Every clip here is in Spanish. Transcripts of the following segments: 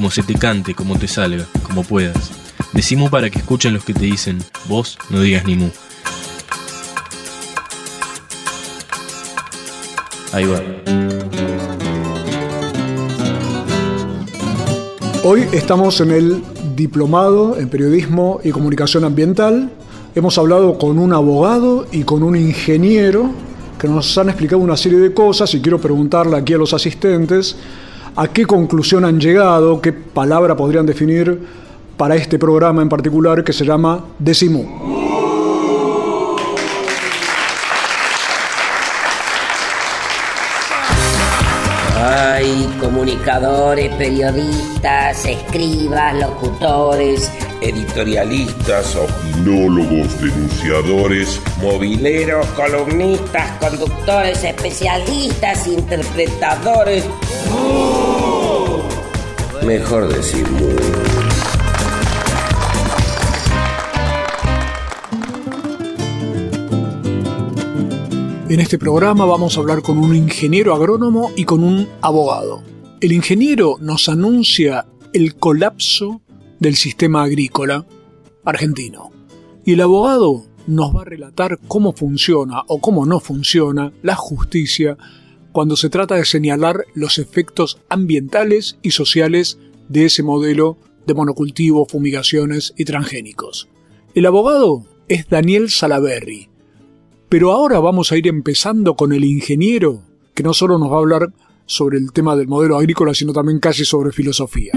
como se te cante, como te salga, como puedas. Decimos para que escuchen los que te dicen, vos no digas ni mu. Ahí va. Hoy estamos en el diplomado en periodismo y comunicación ambiental. Hemos hablado con un abogado y con un ingeniero que nos han explicado una serie de cosas y quiero preguntarle aquí a los asistentes a qué conclusión han llegado, qué palabra podrían definir para este programa en particular que se llama Decimu. Hay comunicadores, periodistas, escribas, locutores, editorialistas, opinólogos, denunciadores, mobileros, columnistas, conductores, especialistas, interpretadores. Mejor decir mu. En este programa vamos a hablar con un ingeniero agrónomo y con un abogado. El ingeniero nos anuncia el colapso del sistema agrícola argentino y el abogado nos va a relatar cómo funciona o cómo no funciona la justicia cuando se trata de señalar los efectos ambientales y sociales de ese modelo de monocultivo, fumigaciones y transgénicos. El abogado es Daniel Salaberry, pero ahora vamos a ir empezando con el ingeniero, que no solo nos va a hablar sobre el tema del modelo agrícola, sino también casi sobre filosofía.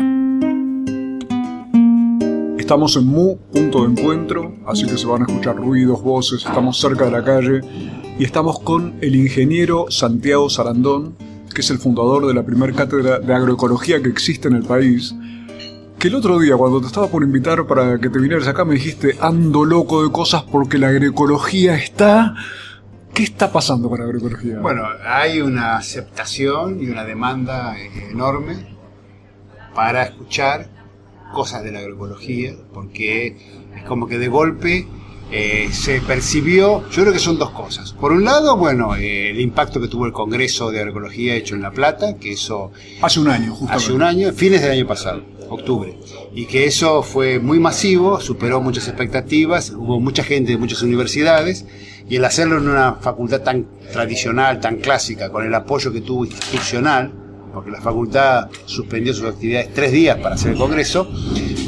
Estamos en Mu, punto de encuentro, así que se van a escuchar ruidos, voces, estamos cerca de la calle y estamos con el ingeniero Santiago Sarandón, que es el fundador de la primera cátedra de agroecología que existe en el país que el otro día cuando te estaba por invitar para que te vinieras acá me dijiste ando loco de cosas porque la agroecología está... ¿Qué está pasando con la agroecología? Bueno, hay una aceptación y una demanda enorme para escuchar cosas de la agroecología, porque es como que de golpe eh, se percibió, yo creo que son dos cosas. Por un lado, bueno, eh, el impacto que tuvo el Congreso de Agroecología hecho en La Plata, que eso... Hace un año, justamente. Hace un año, fines del año pasado, octubre. Y que eso fue muy masivo, superó muchas expectativas, hubo mucha gente de muchas universidades, y el hacerlo en una facultad tan tradicional, tan clásica, con el apoyo que tuvo institucional, porque la facultad suspendió sus actividades tres días para hacer el Congreso,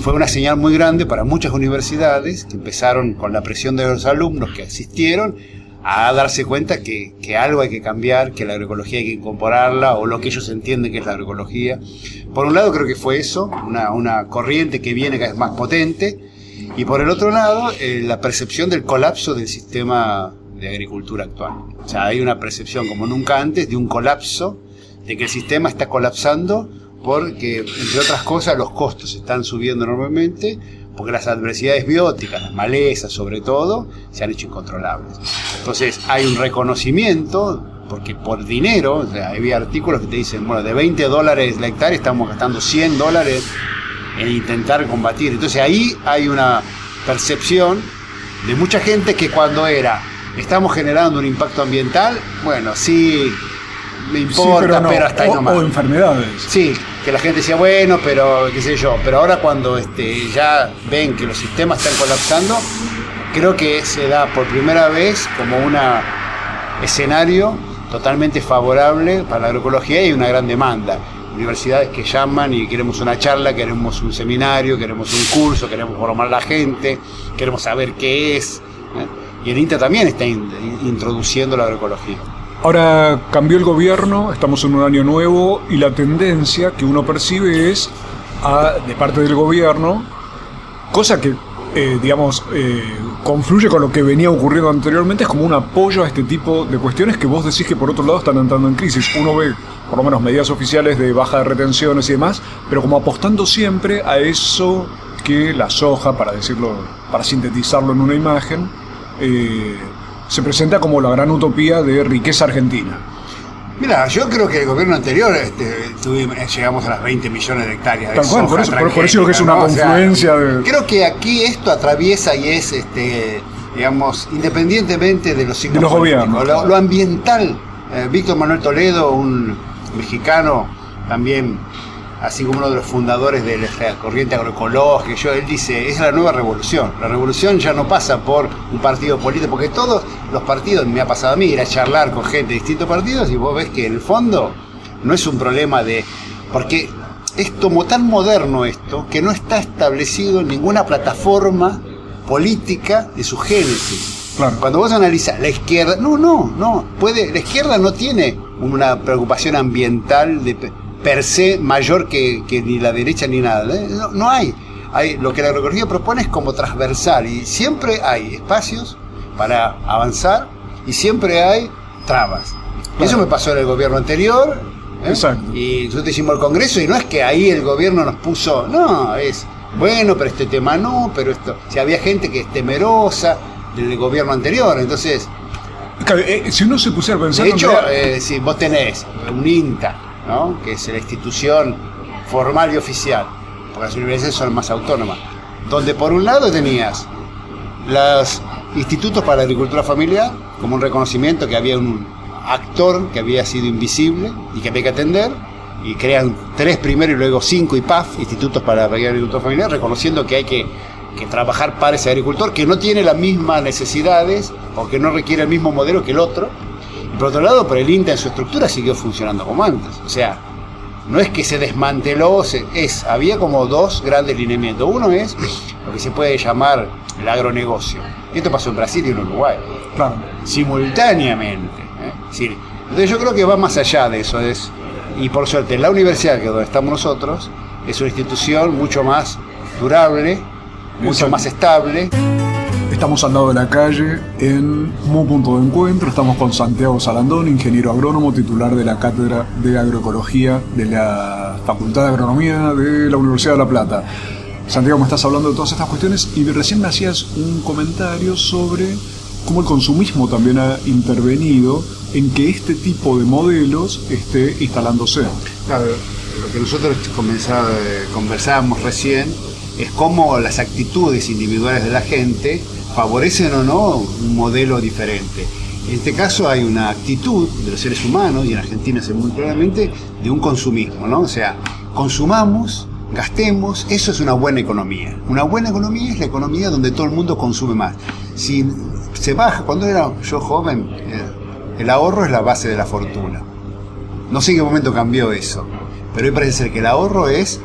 fue una señal muy grande para muchas universidades que empezaron con la presión de los alumnos que asistieron a darse cuenta que, algo hay que cambiar, que la agroecología hay que incorporarla o lo que ellos entienden que es la agroecología. Por un lado creo que fue eso, una, una corriente que viene cada vez más potente, y por el otro lado eh, la percepción del colapso del sistema de agricultura actual. O sea, hay una percepción como nunca antes de un colapso de que el sistema está colapsando porque, entre otras cosas, los costos están subiendo enormemente, porque las adversidades bióticas, las malezas sobre todo, se han hecho incontrolables. Entonces hay un reconocimiento, porque por dinero, o sea, había artículos que te dicen, bueno, de 20 dólares la hectárea estamos gastando 100 dólares en intentar combatir. Entonces ahí hay una percepción de mucha gente que cuando era, estamos generando un impacto ambiental, bueno, sí me importa, pero, hasta ahí nomás. O enfermedades. Sí, que la gente decía, bueno, pero qué sé yo. Pero ahora cuando este, ya ven que los sistemas están colapsando, creo que se da por primera vez como un escenario totalmente favorable para la agroecología y una gran demanda. Universidades que llaman y queremos una charla, queremos un seminario, queremos un curso, queremos formar a la gente, queremos saber qué es. ¿eh? Y el INTA también está introduciendo la agroecología. Ahora cambió el gobierno, estamos en un año nuevo y la tendencia que uno percibe es, de parte del gobierno, cosa que eh, digamos, eh, confluye con lo que venía ocurriendo anteriormente, es como un apoyo a este tipo de cuestiones que vos decís que por otro lado están entrando en crisis. Uno ve por lo menos medidas oficiales de baja de retenciones y demás, pero como apostando siempre a eso que la soja, para decirlo, para sintetizarlo en una imagen, eh, se presenta como la gran utopía de riqueza argentina. Mira, yo creo que el gobierno anterior este, tuvimos- llegamos a las 20 millones de hectáreas de Tal cual, por eso- por- que es una ¿no? O sea, confluencia de- Creo que aquí esto atraviesa y es, este, digamos, independientemente de los signos De los gobiernos, lo ambiental, eh, Víctor Manuel Toledo, un mexicano también, así como uno de los fundadores de la corriente agroecológica, yo, él dice, es la nueva revolución. La revolución ya no pasa por un partido político, porque todos los partidos, me ha pasado a mí, ir a charlar con gente de distintos partidos y vos ves que en el fondo no es un problema de... Porque es como tan moderno esto que no está establecido en ninguna plataforma política de su génesis. Claro. Cuando vos analizas la izquierda, no, no, no, puede, la izquierda no tiene una preocupación ambiental de per se mayor que, que ni la derecha ni nada. ¿eh? No, no hay. hay. Lo que la agroecología propone es como transversal y siempre hay espacios para avanzar y siempre hay trabas. Eso me pasó en el gobierno anterior. ¿eh? Exacto. Y nosotros hicimos el Congreso y no es que ahí el gobierno nos puso, no, es bueno, pero este tema no, pero esto. Si había gente que es temerosa del gobierno anterior, entonces, Claro, eh, si uno se pusiera a pensar... de hecho, eh, si vos tenés un INTA, ¿no? que es la institución formal y oficial, porque las universidades son más autónomas, donde por un lado tenías los institutos para la agricultura familiar, como un reconocimiento que había un actor que había sido invisible y que había que atender, y crean tres primero y luego cinco IPAF, institutos para la agricultura familiar, reconociendo que hay que, que trabajar para ese agricultor que no tiene las mismas necesidades o que no requiere el mismo modelo que el otro. Por otro lado, por el INTA en su estructura siguió funcionando como antes. O sea, no es que se desmanteló, se- es, había como dos grandes lineamientos. Uno es lo que se puede llamar el agronegocio. Esto pasó en Brasil y en Uruguay, claro. simultáneamente. ¿eh? Es decir, entonces yo creo que va más allá de eso. Es, y por suerte, la universidad, que es donde estamos nosotros, es una institución mucho más durable, mucho Exacto. más estable. Estamos al lado de la calle en un punto de encuentro. Estamos con Santiago Salandón, ingeniero agrónomo, titular de la Cátedra de Agroecología de la Facultad de Agronomía de la Universidad de La Plata. Santiago, me estás hablando de todas estas cuestiones y recién me hacías un comentario sobre cómo el consumismo también ha intervenido en que este tipo de modelos esté instalándose. Claro, lo que nosotros eh, conversábamos recién es cómo las actitudes individuales de la gente favorecen o no un modelo diferente. En este caso hay una actitud de los seres humanos, y en Argentina se muy claramente, de un consumismo, ¿no? O sea, consumamos, gastemos, eso es una buena economía. Una buena economía es la economía donde todo el mundo consume más. Si se baja, cuando era yo joven, eh, el ahorro es la base de la fortuna. No sé en qué momento cambió eso, pero hoy parece ser que el ahorro es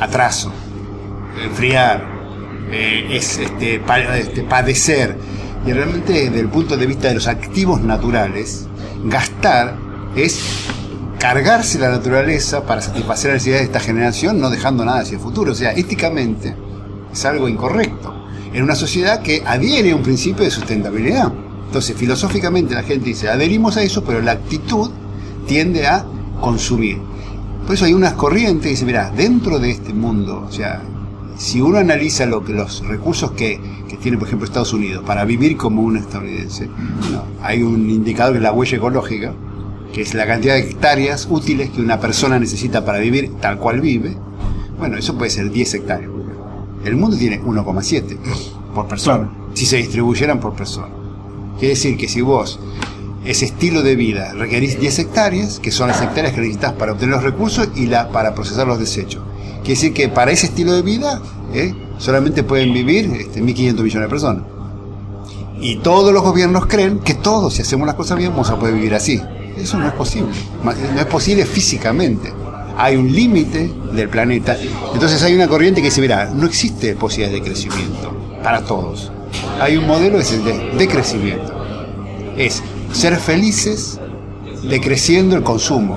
atraso, enfriar, es este, este, padecer. Y realmente desde el punto de vista de los activos naturales, gastar es cargarse la naturaleza para satisfacer las necesidades de esta generación, no dejando nada hacia el futuro. O sea, éticamente es algo incorrecto. En una sociedad que adhiere a un principio de sustentabilidad. Entonces, filosóficamente la gente dice, adherimos a eso, pero la actitud tiende a consumir. Por eso hay unas corrientes que dicen, mira, dentro de este mundo, o sea, si uno analiza lo que los recursos que, que tiene, por ejemplo, Estados Unidos para vivir como un estadounidense, hay un indicador que es la huella ecológica, que es la cantidad de hectáreas útiles que una persona necesita para vivir tal cual vive. Bueno, eso puede ser 10 hectáreas. El mundo tiene 1,7 por persona, Claro. si se distribuyeran por persona. Quiere decir que si vos ese estilo de vida requerís 10 hectáreas, que son las hectáreas que necesitas para obtener los recursos y la, para procesar los desechos. Quiere decir que para ese estilo de vida ¿eh? solamente pueden vivir este, 1.500 millones de personas. Y todos los gobiernos creen que todos, si hacemos las cosas bien, vamos a poder vivir así. Eso no es posible. No es posible físicamente. Hay un límite del planeta. Entonces hay una corriente que dice, mira, no existe posibilidad de crecimiento para todos. Hay un modelo el de decrecimiento. Es ser felices decreciendo el consumo.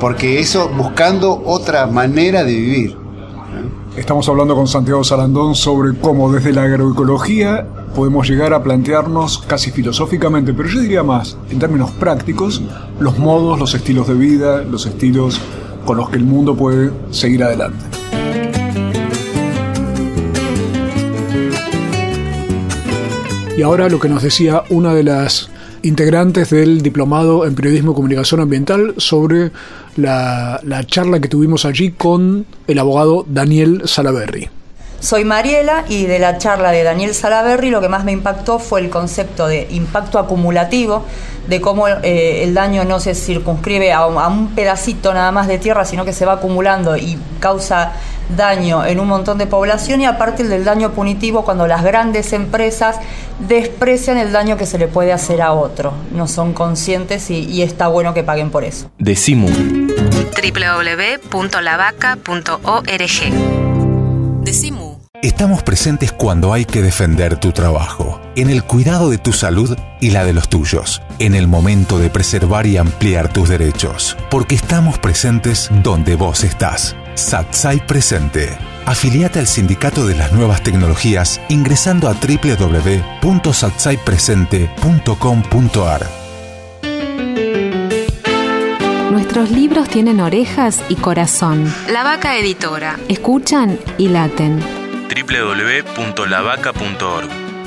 Porque eso buscando otra manera de vivir. Estamos hablando con Santiago Sarandón sobre cómo desde la agroecología podemos llegar a plantearnos casi filosóficamente, pero yo diría más, en términos prácticos, los modos, los estilos de vida, los estilos con los que el mundo puede seguir adelante. Y ahora lo que nos decía una de las integrantes del diplomado en periodismo y comunicación ambiental sobre la, charla que tuvimos allí con el abogado Daniel Salaberry. Soy Mariela y de la charla de Daniel Salaberry lo que más me impactó fue el concepto de impacto acumulativo, de cómo eh, el daño no se circunscribe a, a, un pedacito nada más de tierra, sino que se va acumulando y causa daño en un montón de población y aparte el del daño punitivo cuando las grandes empresas desprecian el daño que se le puede hacer a otro. No son conscientes y, está bueno que paguen por eso. Decimu. www.lavaca.org Decimu. Estamos presentes cuando hay que defender tu trabajo, en el cuidado de tu salud y la de los tuyos, en el momento de preservar y ampliar tus derechos, porque estamos presentes donde vos estás. Satsai Presente. Afiliate al Sindicato de las Nuevas Tecnologías ingresando a www.satsaipresente.com.ar. Nuestros libros tienen orejas y corazón. La Vaca Editora. Escuchan y laten. www.lavaca.org.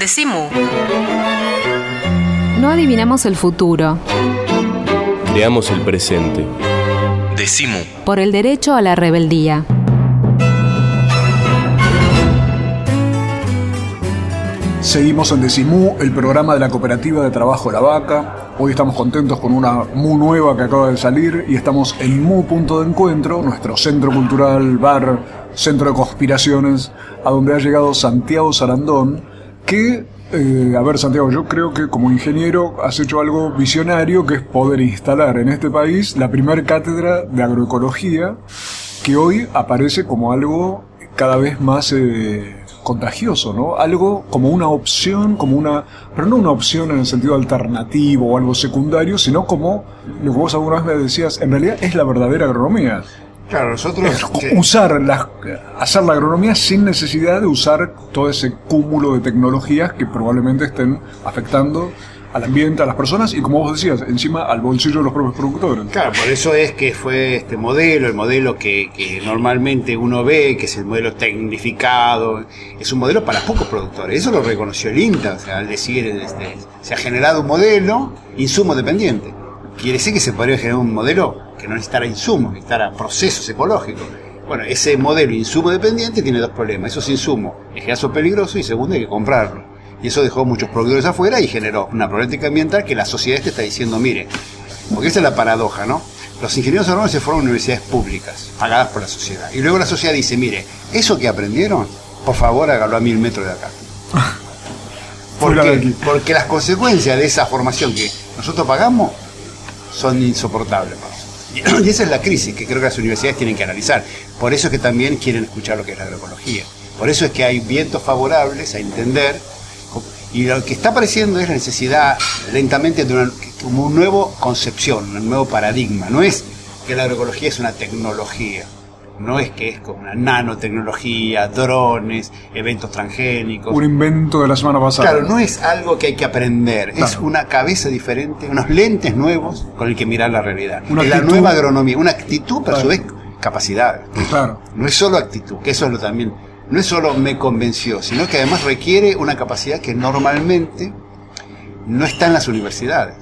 Decimu. No adivinamos el futuro. Creamos el presente. Decimu. Por el derecho a la rebeldía. Seguimos en Decimú, el programa de la Cooperativa de Trabajo La Vaca. Hoy estamos contentos con una MU nueva que acaba de salir y estamos en MU Punto de Encuentro, nuestro centro cultural, bar, centro de conspiraciones, a donde ha llegado Santiago Sarandón, que, eh, a ver Santiago, yo creo que como ingeniero has hecho algo visionario, que es poder instalar en este país la primera cátedra de agroecología, que hoy aparece como algo cada vez más... Eh, contagioso, ¿no? Algo como una opción, como una, pero no una opción en el sentido alternativo o algo secundario, sino como lo que vos alguna vez me decías, en realidad es la verdadera agronomía. Claro, nosotros usar la, hacer la agronomía sin necesidad de usar todo ese cúmulo de tecnologías que probablemente estén afectando al ambiente, a las personas y como vos decías, encima al bolsillo de los propios productores. Claro, por eso es que fue este modelo, el modelo que, que normalmente uno ve, que es el modelo tecnificado, es un modelo para pocos productores. Eso lo reconoció el INTA, o sea, al decir, este, se ha generado un modelo insumo dependiente. Quiere decir que se podría generar un modelo que no necesitara insumos, necesitara procesos ecológicos. Bueno, ese modelo insumo dependiente tiene dos problemas. Esos insumos, es que son peligrosos y segundo hay que comprarlo y eso dejó muchos productores afuera y generó una problemática ambiental que la sociedad te está diciendo, mire, porque esa es la paradoja, ¿no? Los ingenieros agrónomos se fueron a universidades públicas, pagadas por la sociedad. Y luego la sociedad dice, mire, eso que aprendieron, por favor hágalo a mil metros de acá. Porque las consecuencias de esa formación que nosotros pagamos son insoportables. Y esa es la crisis que creo que las universidades tienen que analizar. Por eso es que también quieren escuchar lo que es la agroecología. Por eso es que hay vientos favorables a entender y lo que está apareciendo es la necesidad lentamente de una, como un nuevo concepción, un nuevo paradigma. No es que la agroecología es una tecnología, no es que es como una nanotecnología, drones, eventos transgénicos. Un invento de la semana pasada. Claro, no es algo que hay que aprender, es una cabeza diferente, unos lentes nuevos con el que mirar la realidad. Una la nueva agronomía, una actitud, pero a su vez capacidad. Claro. No es solo actitud, que eso es lo también no es solo me convenció, sino que además requiere una capacidad que normalmente no está en las universidades.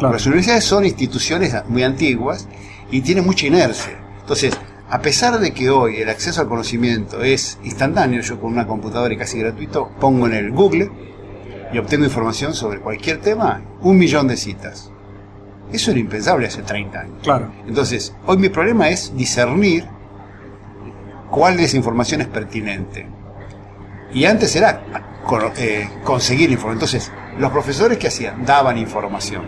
Las universidades son instituciones muy antiguas y tienen mucha inercia. Entonces, a pesar de que hoy el acceso al conocimiento es instantáneo, yo con una computadora y casi gratuito pongo en el Google y obtengo información sobre cualquier tema, un millón de citas. Eso era impensable hace 30 años. Claro. Entonces, hoy mi problema es discernir cuál de esa información es pertinente. Y antes era eh, conseguir información. Entonces, los profesores que hacían daban información.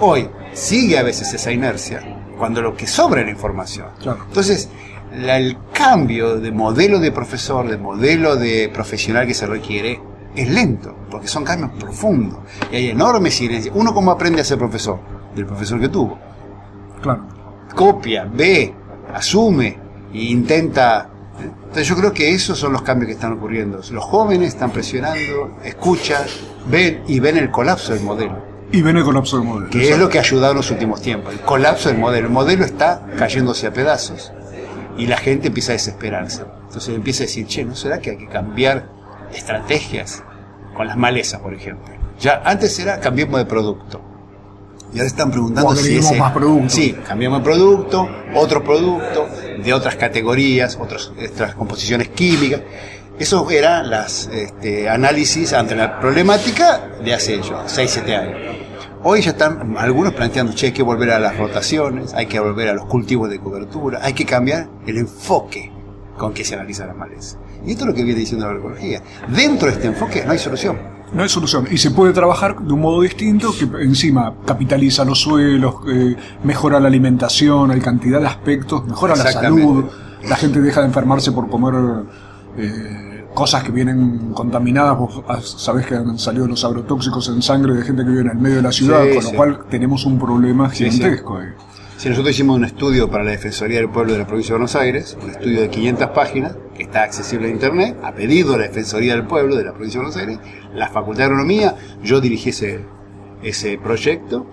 Hoy sigue a veces esa inercia cuando lo que sobra era información. Claro. Entonces, la- el cambio de modelo de profesor, de modelo de profesional que se requiere, es lento, porque son cambios profundos. Y hay enormes silencios. Uno cómo aprende a ser profesor, del profesor que tuvo. Claro. Copia, ve, asume e intenta. Entonces yo creo que esos son los cambios que están ocurriendo. Los jóvenes están presionando, escuchan, ven y ven el colapso del modelo Y ven el colapso del modelo. que es lo que ha ayudado en los últimos tiempos. El colapso del modelo. El modelo está cayéndose a pedazos y la gente empieza a desesperarse. Entonces empieza a decir, che, ¿no será que hay que cambiar estrategias con las malezas, por ejemplo? Ya antes era cambiemos de producto. Y ahora están preguntando si ese... más producto. Sí, cambiamos de producto, otro producto, de otras categorías, otras, otras composiciones químicas. Eso eran las este, análisis ante la problemática de hace ellos, 6, 7 años. Hoy ya están algunos planteando, che, hay que volver a las rotaciones, hay que volver a los cultivos de cobertura, hay que cambiar el enfoque con que se analiza la maleza. Y esto es lo que viene diciendo la agroecología. Dentro de este enfoque no hay solución. No hay solución. Y se puede trabajar de un modo distinto que encima capitaliza los suelos, eh, mejora la alimentación, hay cantidad de aspectos, mejora la salud, la gente deja de enfermarse por comer eh, cosas que vienen contaminadas. Vos sabés que han salido los agrotóxicos en sangre de gente que vive en el medio de la ciudad, Sí, con lo sí. cual tenemos un problema Sí, sí. gigantesco. ahí. Si nosotros hicimos un estudio para la Defensoría del Pueblo de la Provincia de Buenos Aires, un estudio de 500 páginas, que está accesible a Internet, a pedido de la Defensoría del Pueblo de la Provincia de Buenos Aires, la Facultad de Agronomía, yo dirigí ese, ese proyecto,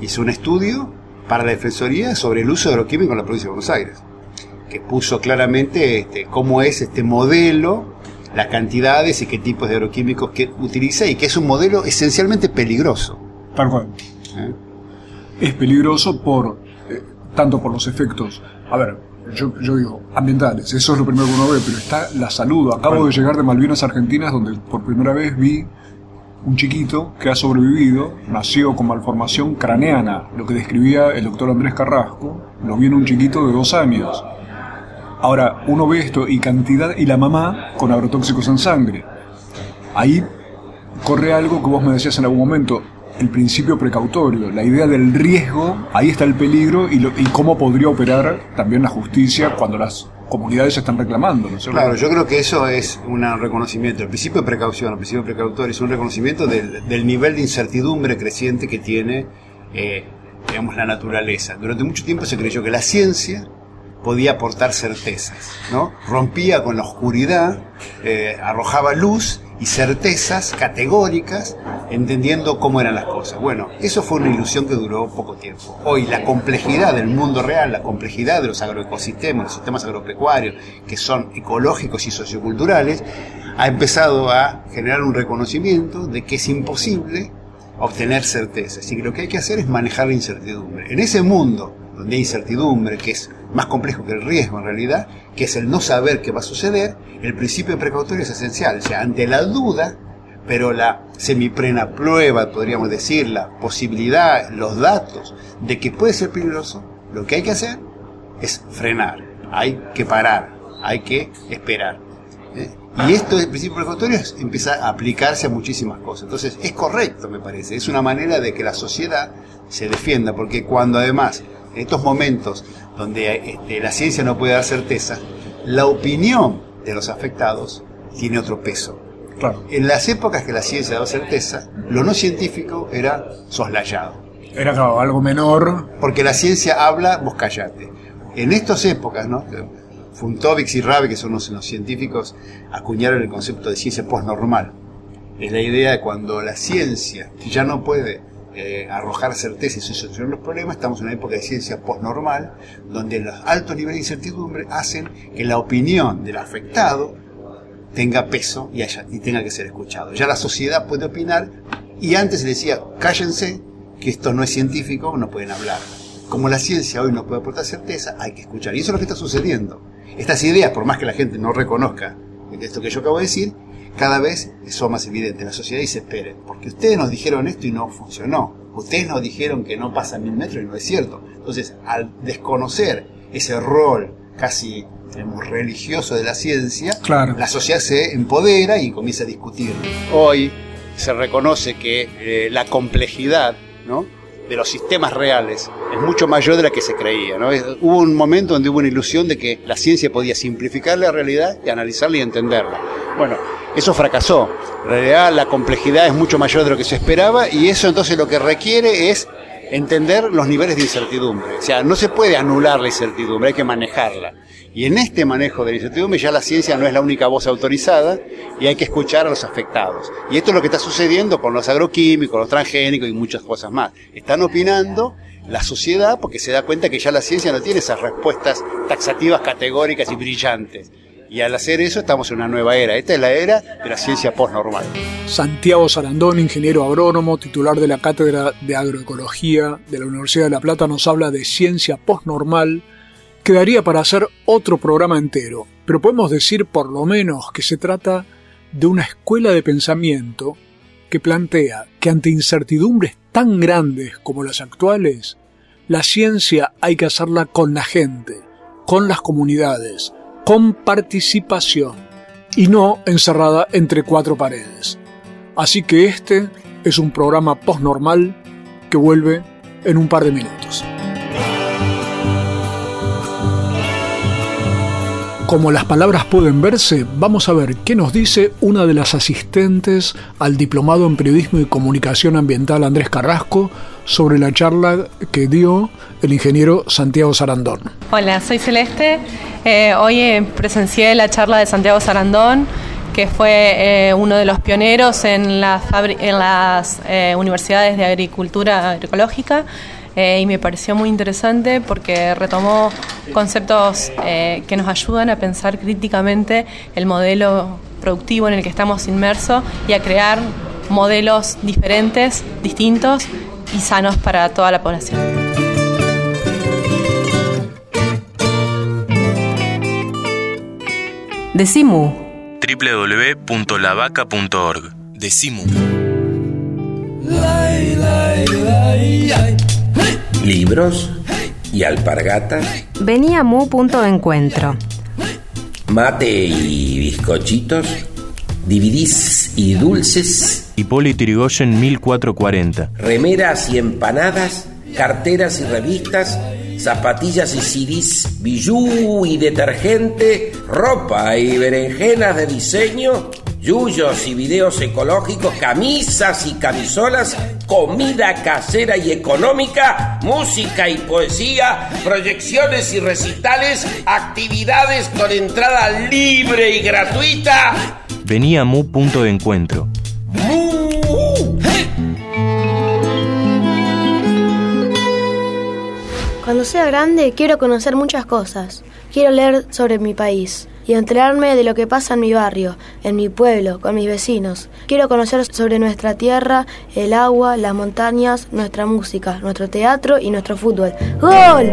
hice un estudio para la Defensoría sobre el uso de agroquímico en la Provincia de Buenos Aires, que puso claramente este, cómo es este modelo, las cantidades y qué tipos de agroquímicos que utiliza y que es un modelo esencialmente peligroso. Tal cual. ¿eh? es peligroso por eh, tanto por los efectos, a ver, yo, yo digo, ambientales, eso es lo primero que uno ve, pero está la salud. Acabo de llegar de Malvinas Argentinas, donde por primera vez vi un chiquito que ha sobrevivido, nació con malformación craneana, lo que describía el doctor Andrés Carrasco, lo vi en un chiquito de dos años. Ahora, uno ve esto y cantidad, y la mamá con agrotóxicos en sangre. Ahí corre algo que vos me decías en algún momento, el principio precautorio, la idea del riesgo, ahí está el peligro y, lo- y cómo podría operar también la justicia cuando las comunidades están reclamando. Claro, yo creo que eso es un reconocimiento. El principio de precaución, el principio precautorio es un reconocimiento del, del nivel de incertidumbre creciente que tiene, eh, digamos, la naturaleza. Durante mucho tiempo se creyó que la ciencia podía aportar certezas, ¿no? Rompía con la oscuridad, eh, arrojaba luz y certezas categóricas, entendiendo cómo eran las cosas. Bueno, eso fue una ilusión que duró poco tiempo. Hoy la complejidad del mundo real, la complejidad de los agroecosistemas, los sistemas agropecuarios, que son ecológicos y socioculturales, ha empezado a generar un reconocimiento de que es imposible obtener certezas y que lo que hay que hacer es manejar la incertidumbre. En ese mundo donde hay incertidumbre, que es más complejo que el riesgo en realidad, que es el no saber qué va a suceder, el principio precautorio es esencial. O sea, ante la duda, pero la semiplena prueba, podríamos decir, la posibilidad, los datos de que puede ser peligroso, lo que hay que hacer es frenar, hay que parar, hay que esperar. ¿eh? Y esto del principio precautorio empieza a aplicarse a muchísimas cosas. Entonces es correcto, me parece. Es una manera de que la sociedad se defienda, porque cuando además, en estos momentos donde este, la ciencia no puede dar certeza, la opinión de los afectados tiene otro peso. Claro. En las épocas que la ciencia daba certeza, lo no científico era soslayado. Era claro, algo menor. Porque la ciencia habla, vos callate. En estas épocas, ¿no? Funtovics y Rabe, que son los, los científicos, acuñaron el concepto de ciencia postnormal. Es la idea de cuando la ciencia ya no puede eh, arrojar certezas y solucionar los problemas, estamos en una época de ciencia postnormal, donde los altos niveles de incertidumbre hacen que la opinión del afectado tenga peso y, y tenga que ser escuchado. Ya la sociedad puede opinar y antes se decía, cállense, que esto no es científico, no pueden hablar. como la ciencia hoy no puede aportar certeza, hay que escuchar. Y eso es lo que está sucediendo. Estas ideas, por más que la gente no reconozca esto que yo acabo de decir, cada vez son más evidentes. La sociedad dice, esperen, porque ustedes nos dijeron esto y no funcionó. Ustedes nos dijeron que no pasa mil metros y no es cierto. Entonces, al desconocer ese rol casi religioso de la ciencia, la sociedad se empodera y comienza a discutir. Hoy se reconoce que eh, la complejidad de los sistemas reales es mucho mayor de la que se creía. Hubo un momento donde hubo una ilusión de que la ciencia podía simplificar la realidad y analizarla y entenderla. Bueno, eso fracasó. En realidad la complejidad es mucho mayor de lo que se esperaba y eso entonces lo que requiere es entender los niveles de incertidumbre. O sea, no se puede anular la incertidumbre, hay que manejarla. Y en este manejo de la incertidumbre ya la ciencia no es la única voz autorizada y hay que escuchar a los afectados. Y esto es lo que está sucediendo con los agroquímicos, los transgénicos y muchas cosas más. Están opinando la sociedad porque se da cuenta que ya la ciencia no tiene esas respuestas taxativas, categóricas y brillantes. Y al hacer eso estamos en una nueva era. Esta es la era de la ciencia postnormal. Santiago Sarandón, ingeniero agrónomo, titular de la Cátedra de Agroecología de la Universidad de La Plata, nos habla de ciencia postnormal Quedaría para hacer otro programa entero, pero podemos decir por lo menos que se trata de una escuela de pensamiento que plantea que ante incertidumbres tan grandes como las actuales, la ciencia hay que hacerla con la gente, con las comunidades, con participación y no encerrada entre cuatro paredes. Así que este es un programa postnormal que vuelve en un par de minutos. Como las palabras pueden verse, vamos a ver qué nos dice una de las asistentes al diplomado en periodismo y comunicación ambiental Andrés Carrasco sobre la charla que dio el ingeniero Santiago Sarandón. Hola, soy Celeste. Eh, hoy presencié la charla de Santiago Sarandón, que fue eh, uno de los pioneros en, las, eh, universidades de agricultura agroecológica eh, y me pareció muy interesante porque retomó conceptos eh, que nos ayudan a pensar críticamente el modelo productivo en el que estamos inmersos y a crear modelos diferentes, distintos y sanos para toda la población. Decimu. www.lavaca.org Decimu libros y alpargatas. Venía Mu punto de encuentro. Mate y bizcochitos. Dividís y dulces. Hipólito Yrigoyen 1440. Remeras y empanadas. Carteras y revistas. Zapatillas y CDs, bijú y detergente, ropa y berenjenas de diseño, yuyos y videos ecológicos, camisas y camisolas, comida casera y económica, música y poesía, proyecciones y recitales, actividades con entrada libre y gratuita. Venía Mu punto de encuentro. Cuando sea grande quiero conocer muchas cosas. Quiero leer sobre mi país y enterarme de lo que pasa en mi barrio, en mi pueblo, con mis vecinos. Quiero conocer sobre nuestra tierra, el agua, las montañas, nuestra música, nuestro teatro y nuestro fútbol. ¡Gol!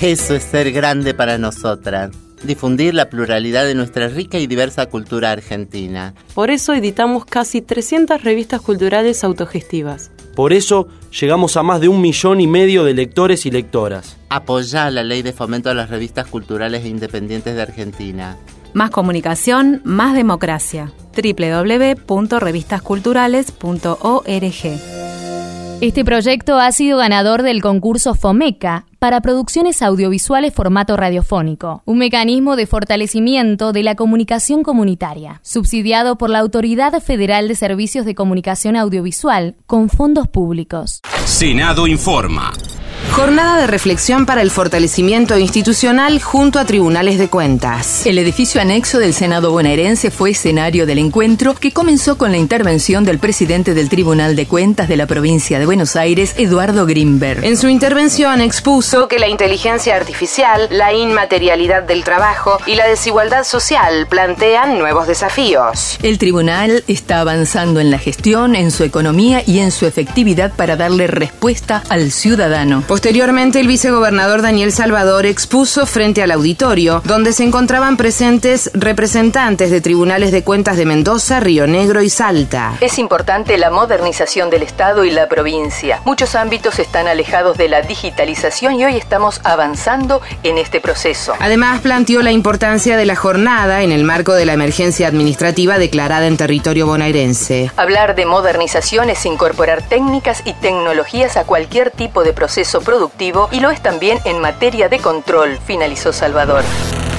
Eso es ser grande para nosotras difundir la pluralidad de nuestra rica y diversa cultura argentina. Por eso editamos casi 300 revistas culturales autogestivas. Por eso llegamos a más de un millón y medio de lectores y lectoras. Apoya la ley de fomento a las revistas culturales e independientes de Argentina. Más comunicación, más democracia. www.revistasculturales.org Este proyecto ha sido ganador del concurso FOMECA para producciones audiovisuales formato radiofónico, un mecanismo de fortalecimiento de la comunicación comunitaria, subsidiado por la Autoridad Federal de Servicios de Comunicación Audiovisual con fondos públicos. Senado informa. Jornada de reflexión para el fortalecimiento institucional junto a tribunales de cuentas. El edificio anexo del Senado bonaerense fue escenario del encuentro que comenzó con la intervención del presidente del Tribunal de Cuentas de la provincia de Buenos Aires, Eduardo Grimberg. En su intervención expuso que la inteligencia artificial, la inmaterialidad del trabajo y la desigualdad social plantean nuevos desafíos. El tribunal está avanzando en la gestión, en su economía y en su efectividad para darle respuesta al ciudadano Posteriormente, el vicegobernador Daniel Salvador expuso frente al auditorio, donde se encontraban presentes representantes de tribunales de cuentas de Mendoza, Río Negro y Salta. Es importante la modernización del Estado y la provincia. Muchos ámbitos están alejados de la digitalización y hoy estamos avanzando en este proceso. Además, planteó la importancia de la jornada en el marco de la emergencia administrativa declarada en territorio bonaerense. Hablar de modernización es incorporar técnicas y tecnologías a cualquier tipo de proceso productivo y lo es también en materia de control, finalizó Salvador.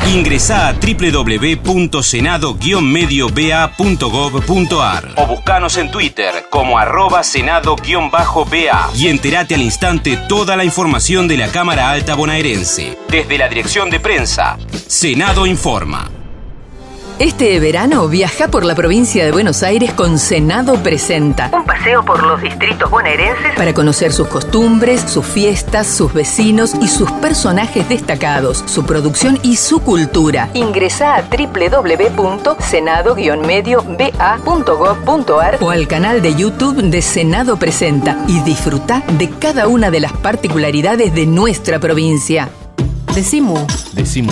Ingresa a www.senado-medioba.gov.ar o buscanos en Twitter como arroba senado-ba y entérate al instante toda la información de la Cámara Alta Bonaerense. Desde la Dirección de Prensa, Senado Informa. Este verano viaja por la provincia de Buenos Aires con Senado Presenta. Un paseo por los distritos bonaerenses para conocer sus costumbres, sus fiestas, sus vecinos y sus personajes destacados, su producción y su cultura. Ingresa a www.senado-medioba.gov.ar o al canal de YouTube de Senado Presenta y disfruta de cada una de las particularidades de nuestra provincia. Decimu. Decimu.